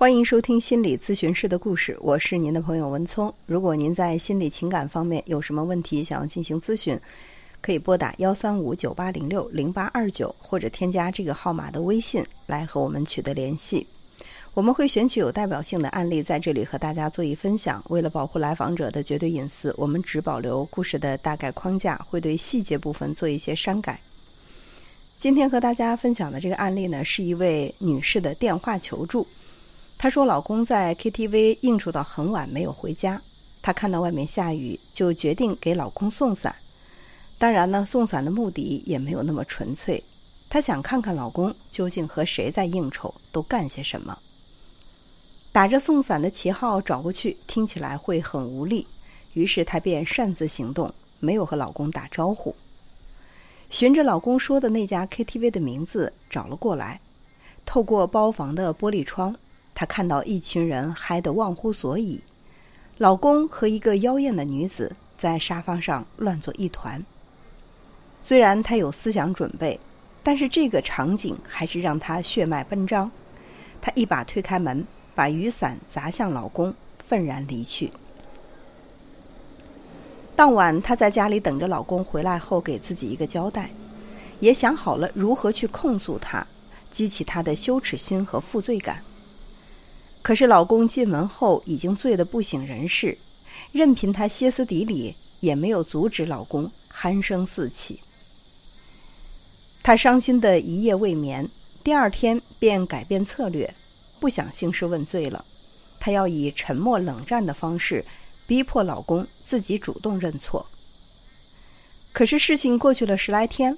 欢迎收听心理咨询师的故事，我是您的朋友文聪。如果您在心理情感方面有什么问题想要进行咨询，可以拨打幺三五九八零六零八二九，或者添加这个号码的微信来和我们取得联系。我们会选取有代表性的案例在这里和大家做一分享。为了保护来访者的绝对隐私，我们只保留故事的大概框架，会对细节部分做一些删改。今天和大家分享的这个案例呢，是一位女士的电话求助。她说，老公在 KTV 应酬到很晚没有回家，她看到外面下雨，就决定给老公送伞。当然呢，送伞的目的也没有那么纯粹，她想看看老公究竟和谁在应酬，都干些什么。打着送伞的旗号找过去，听起来会很无力，于是她便擅自行动，没有和老公打招呼。循着老公说的那家 KTV 的名字找了过来，透过包房的玻璃窗。他看到一群人嗨得忘乎所以，老公和一个妖艳的女子在沙发上乱作一团。虽然他有思想准备，但是这个场景还是让他血脉奔张。他一把推开门，把雨伞砸向老公，愤然离去。当晚，她在家里等着老公回来后给自己一个交代，也想好了如何去控诉他，激起他的羞耻心和负罪感。可是老公进门后已经醉得不省人事，任凭她歇斯底里，也没有阻止老公鼾声四起。她伤心的一夜未眠，第二天便改变策略，不想兴师问罪了。她要以沉默冷战的方式，逼迫老公自己主动认错。可是事情过去了十来天，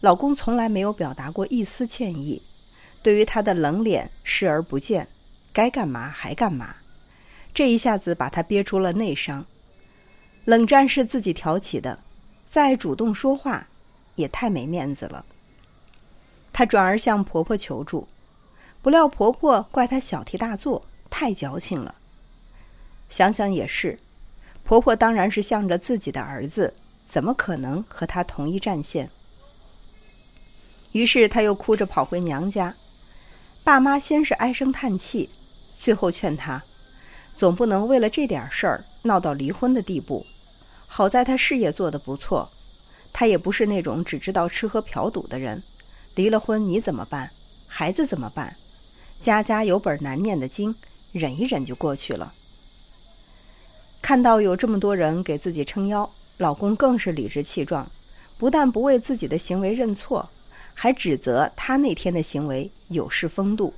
老公从来没有表达过一丝歉意，对于她的冷脸视而不见。该干嘛还干嘛，这一下子把她憋出了内伤。冷战是自己挑起的，再主动说话也太没面子了。她转而向婆婆求助，不料婆婆怪她小题大做，太矫情了。想想也是，婆婆当然是向着自己的儿子，怎么可能和她同一战线？于是她又哭着跑回娘家，爸妈先是唉声叹气。最后劝他，总不能为了这点事儿闹到离婚的地步。好在他事业做得不错，他也不是那种只知道吃喝嫖赌的人。离了婚你怎么办？孩子怎么办？家家有本难念的经，忍一忍就过去了。看到有这么多人给自己撑腰，老公更是理直气壮，不但不为自己的行为认错，还指责他那天的行为有失风度。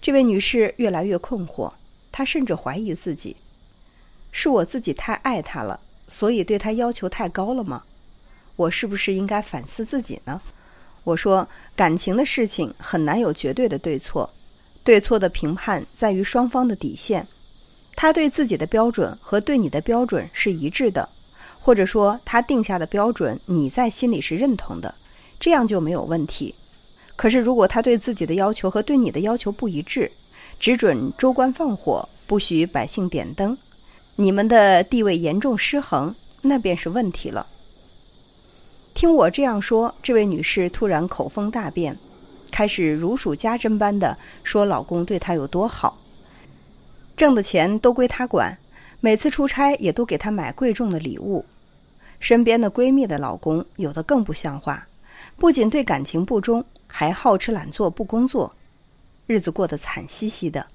这位女士越来越困惑，她甚至怀疑自己：是我自己太爱他了，所以对他要求太高了吗？我是不是应该反思自己呢？我说，感情的事情很难有绝对的对错，对错的评判在于双方的底线。他对自己的标准和对你的标准是一致的，或者说他定下的标准你在心里是认同的，这样就没有问题。可是，如果他对自己的要求和对你的要求不一致，只准州官放火，不许百姓点灯，你们的地位严重失衡，那便是问题了。听我这样说，这位女士突然口风大变，开始如数家珍般的说老公对她有多好，挣的钱都归她管，每次出差也都给她买贵重的礼物，身边的闺蜜的老公有的更不像话，不仅对感情不忠。还好吃懒做不工作，日子过得惨兮兮的。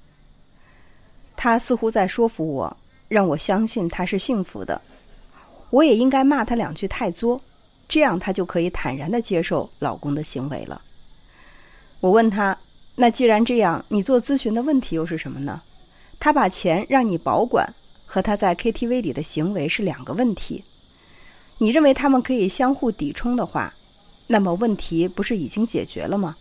他似乎在说服我，让我相信他是幸福的。我也应该骂他两句太作，这样他就可以坦然的接受老公的行为了。我问他：“那既然这样，你做咨询的问题又是什么呢？”他把钱让你保管和他在 KTV 里的行为是两个问题。你认为他们可以相互抵冲的话？那么问题不是已经解决了吗？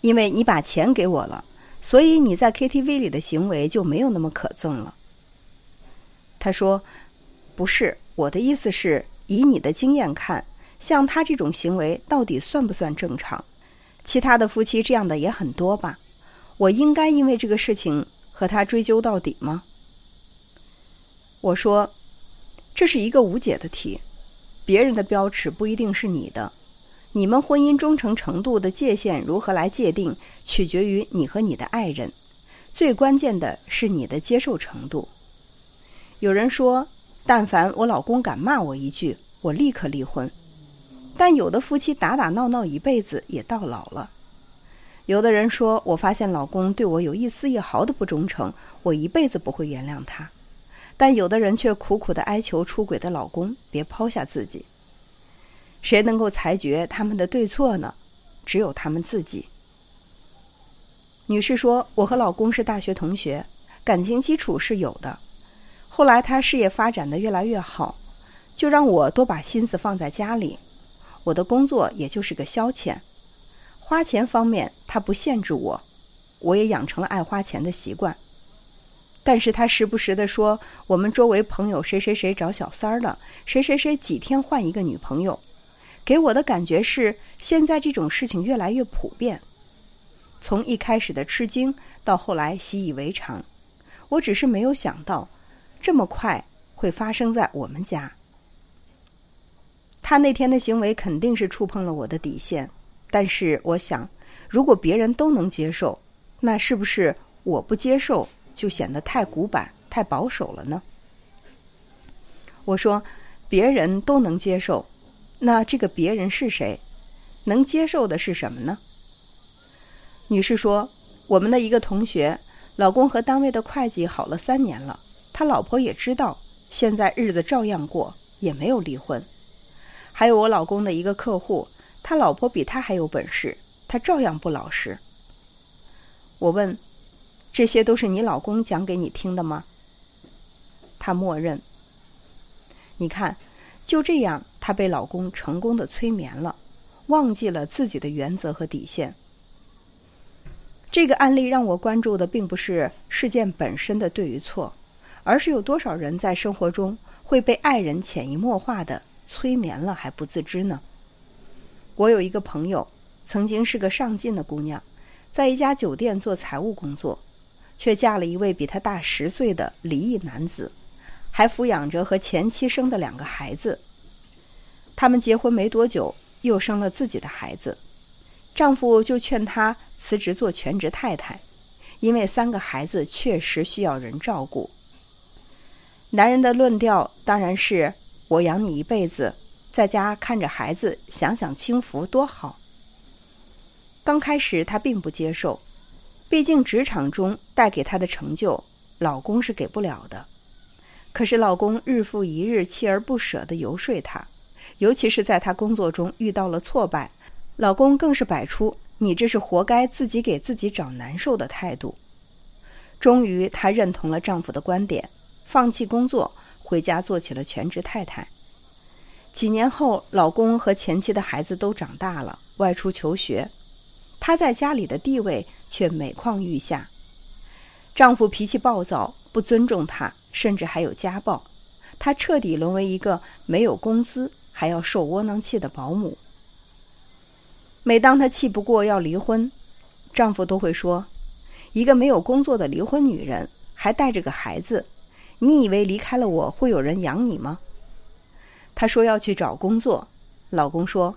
因为你把钱给我了，所以你在 KTV 里的行为就没有那么可憎了。他说：“不是，我的意思是，以你的经验看，像他这种行为到底算不算正常？其他的夫妻这样的也很多吧？我应该因为这个事情和他追究到底吗？”我说：“这是一个无解的题，别人的标尺不一定是你的。”你们婚姻忠诚程度的界限如何来界定，取决于你和你的爱人。最关键的是你的接受程度。有人说，但凡我老公敢骂我一句，我立刻离婚。但有的夫妻打打闹闹一辈子也到老了。有的人说，我发现老公对我有一丝一毫的不忠诚，我一辈子不会原谅他。但有的人却苦苦的哀求出轨的老公别抛下自己。谁能够裁决他们的对错呢？只有他们自己。女士说：“我和老公是大学同学，感情基础是有的。后来他事业发展的越来越好，就让我多把心思放在家里。我的工作也就是个消遣，花钱方面他不限制我，我也养成了爱花钱的习惯。但是他时不时的说，我们周围朋友谁谁谁找小三儿了，谁谁谁几天换一个女朋友，给我的感觉是现在这种事情越来越普遍。”从一开始的吃惊到后来习以为常，我只是没有想到，这么快会发生在我们家。他那天的行为肯定是触碰了我的底线，但是我想，如果别人都能接受，那是不是我不接受就显得太古板、太保守了呢？我说，别人都能接受，那这个别人是谁？能接受的是什么呢？女士说：“我们的一个同学，老公和单位的会计好了三年了，他老婆也知道，现在日子照样过，也没有离婚。还有我老公的一个客户，他老婆比他还有本事，他照样不老实。”我问：“这些都是你老公讲给你听的吗？”他默认。你看，就这样，她被老公成功的催眠了，忘记了自己的原则和底线。这个案例让我关注的并不是事件本身的对与错，而是有多少人在生活中会被爱人潜移默化的催眠了还不自知呢？我有一个朋友，曾经是个上进的姑娘，在一家酒店做财务工作，却嫁了一位比她大十岁的离异男子，还抚养着和前妻生的两个孩子。他们结婚没多久，又生了自己的孩子，丈夫就劝她。辞职做全职太太，因为三个孩子确实需要人照顾。男人的论调当然是我养你一辈子，在家看着孩子，享享清福多好。刚开始她并不接受，毕竟职场中带给她的成就，老公是给不了的。可是老公日复一日锲而不舍地游说她，尤其是在她工作中遇到了挫败，老公更是摆出。你这是活该，自己给自己找难受的态度。终于，她认同了丈夫的观点，放弃工作，回家做起了全职太太。几年后，老公和前妻的孩子都长大了，外出求学，她在家里的地位却每况愈下。丈夫脾气暴躁，不尊重她，甚至还有家暴，她彻底沦为一个没有工资还要受窝囊气的保姆。每当她气不过要离婚，丈夫都会说：“一个没有工作的离婚女人，还带着个孩子，你以为离开了我会有人养你吗？”她说要去找工作，老公说：“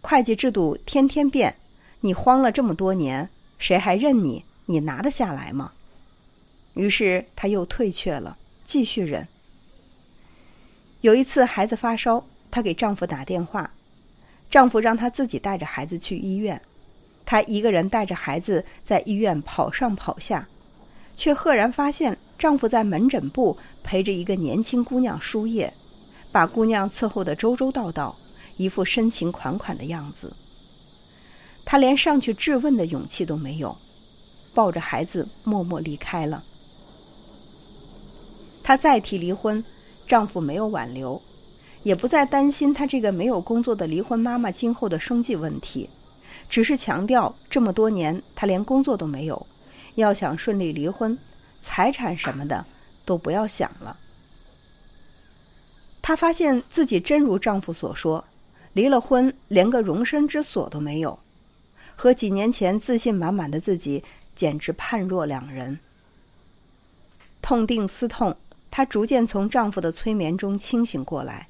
会计制度天天变，你慌了这么多年，谁还认你？你拿得下来吗？”于是她又退却了，继续忍。有一次孩子发烧，她给丈夫打电话。丈夫让她自己带着孩子去医院，她一个人带着孩子在医院跑上跑下，却赫然发现丈夫在门诊部陪着一个年轻姑娘输液，把姑娘伺候得周周到到，一副深情款款的样子。她连上去质问的勇气都没有，抱着孩子默默离开了。她再提离婚，丈夫没有挽留。也不再担心她这个没有工作的离婚妈妈今后的生计问题，只是强调这么多年她连工作都没有，要想顺利离婚，财产什么的都不要想了。她发现自己真如丈夫所说，离了婚连个容身之所都没有，和几年前自信满满的自己简直判若两人。痛定思痛，她逐渐从丈夫的催眠中清醒过来。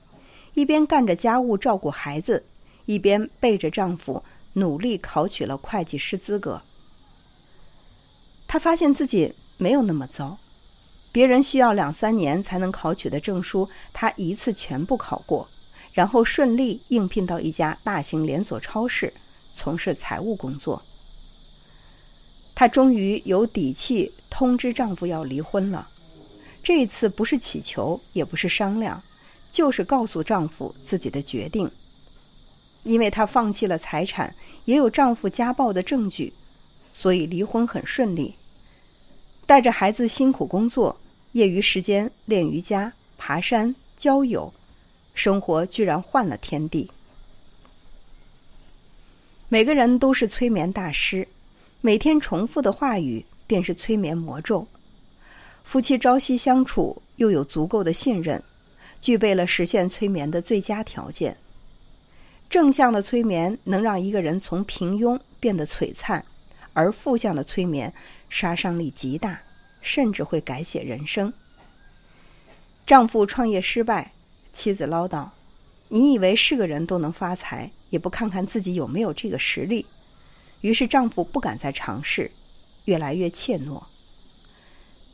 一边干着家务照顾孩子，一边背着丈夫努力考取了会计师资格。她发现自己没有那么糟。别人需要两三年才能考取的证书，她一次全部考过，然后顺利应聘到一家大型连锁超市，从事财务工作。她终于有底气通知丈夫要离婚了。这一次不是乞求，也不是商量，就是告诉丈夫自己的决定。因为她放弃了财产，也有丈夫家暴的证据，所以离婚很顺利。带着孩子辛苦工作。业余时间练瑜伽、爬山、交友，生活居然换了天地。每个人都是催眠大师，每天重复的话语便是催眠魔咒。夫妻朝夕相处，又有足够的信任，具备了实现催眠的最佳条件。正向的催眠能让一个人从平庸变得璀璨，而负向的催眠杀伤力极大。甚至会改写人生。丈夫创业失败，妻子唠叨：“你以为是个人都能发财，也不看看自己有没有这个实力。”于是丈夫不敢再尝试，越来越怯懦。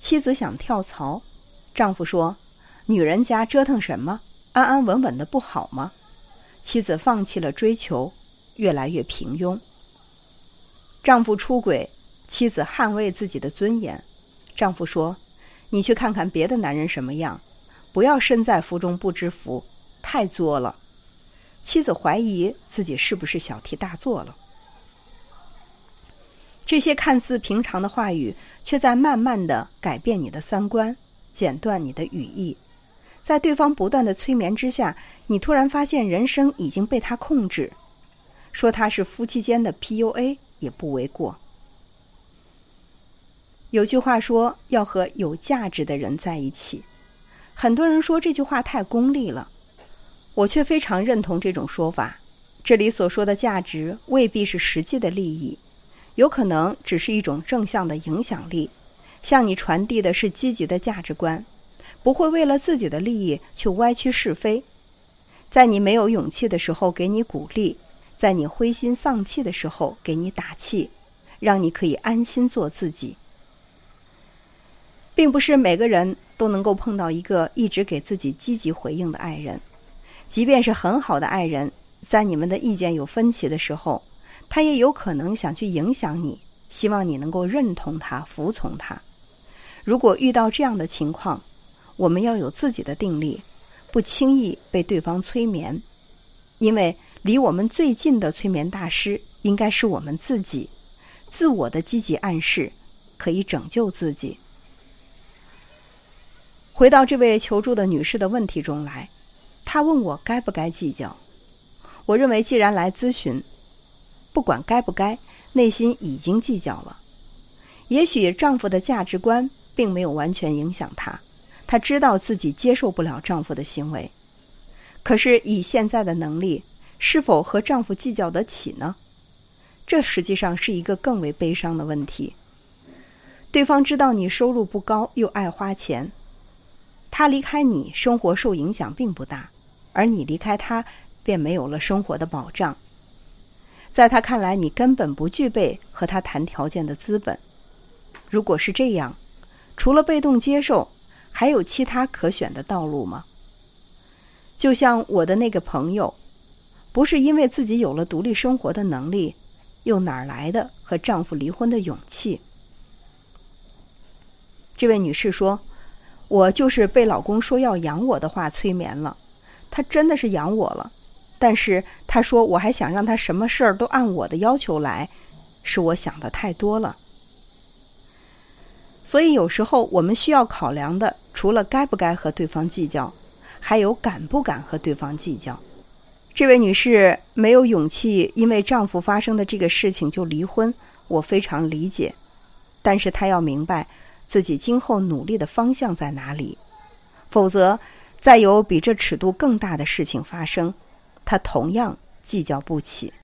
妻子想跳槽，丈夫说：“女人家折腾什么？安安稳稳的不好吗？”妻子放弃了追求，越来越平庸。丈夫出轨，妻子捍卫自己的尊严。丈夫说：“你去看看别的男人什么样，不要身在福中不知福，太作了。”妻子怀疑自己是不是小题大做了。这些看似平常的话语，却在慢慢的改变你的三观，剪断你的语义。在对方不断的催眠之下，你突然发现人生已经被他控制。说他是夫妻间的 PUA 也不为过。有句话说要和有价值的人在一起，很多人说这句话太功利了，我却非常认同这种说法。这里所说的价值未必是实际的利益，有可能只是一种正向的影响力，向你传递的是积极的价值观，不会为了自己的利益去歪曲是非，在你没有勇气的时候给你鼓励，在你灰心丧气的时候给你打气，让你可以安心做自己。并不是每个人都能够碰到一个一直给自己积极回应的爱人，即便是很好的爱人，在你们的意见有分歧的时候，他也有可能想去影响你，希望你能够认同他、服从他。如果遇到这样的情况，我们要有自己的定力，不轻易被对方催眠，因为离我们最近的催眠大师应该是我们自己。自我的积极暗示可以拯救自己。回到这位求助的女士的问题中来，她问我该不该计较。我认为，既然来咨询，不管该不该，内心已经计较了。也许丈夫的价值观并没有完全影响她，她知道自己接受不了丈夫的行为。可是以现在的能力，是否和丈夫计较得起呢？这实际上是一个更为悲伤的问题。对方知道你收入不高，又爱花钱。他离开你，生活受影响并不大；而你离开他，便没有了生活的保障。在他看来，你根本不具备和他谈条件的资本。如果是这样，除了被动接受，还有其他可选的道路吗？就像我的那个朋友，不是因为自己有了独立生活的能力，又哪来的和丈夫离婚的勇气？这位女士说。我就是被老公说要养我的话催眠了，他真的是养我了，但是他说我还想让他什么事儿都按我的要求来，是我想的太多了。所以有时候我们需要考量的，除了该不该和对方计较，还有敢不敢和对方计较。这位女士没有勇气因为丈夫发生的这个事情就离婚，我非常理解，但是她要明白。自己今后努力的方向在哪里？否则，再有比这尺度更大的事情发生，她同样计较不起。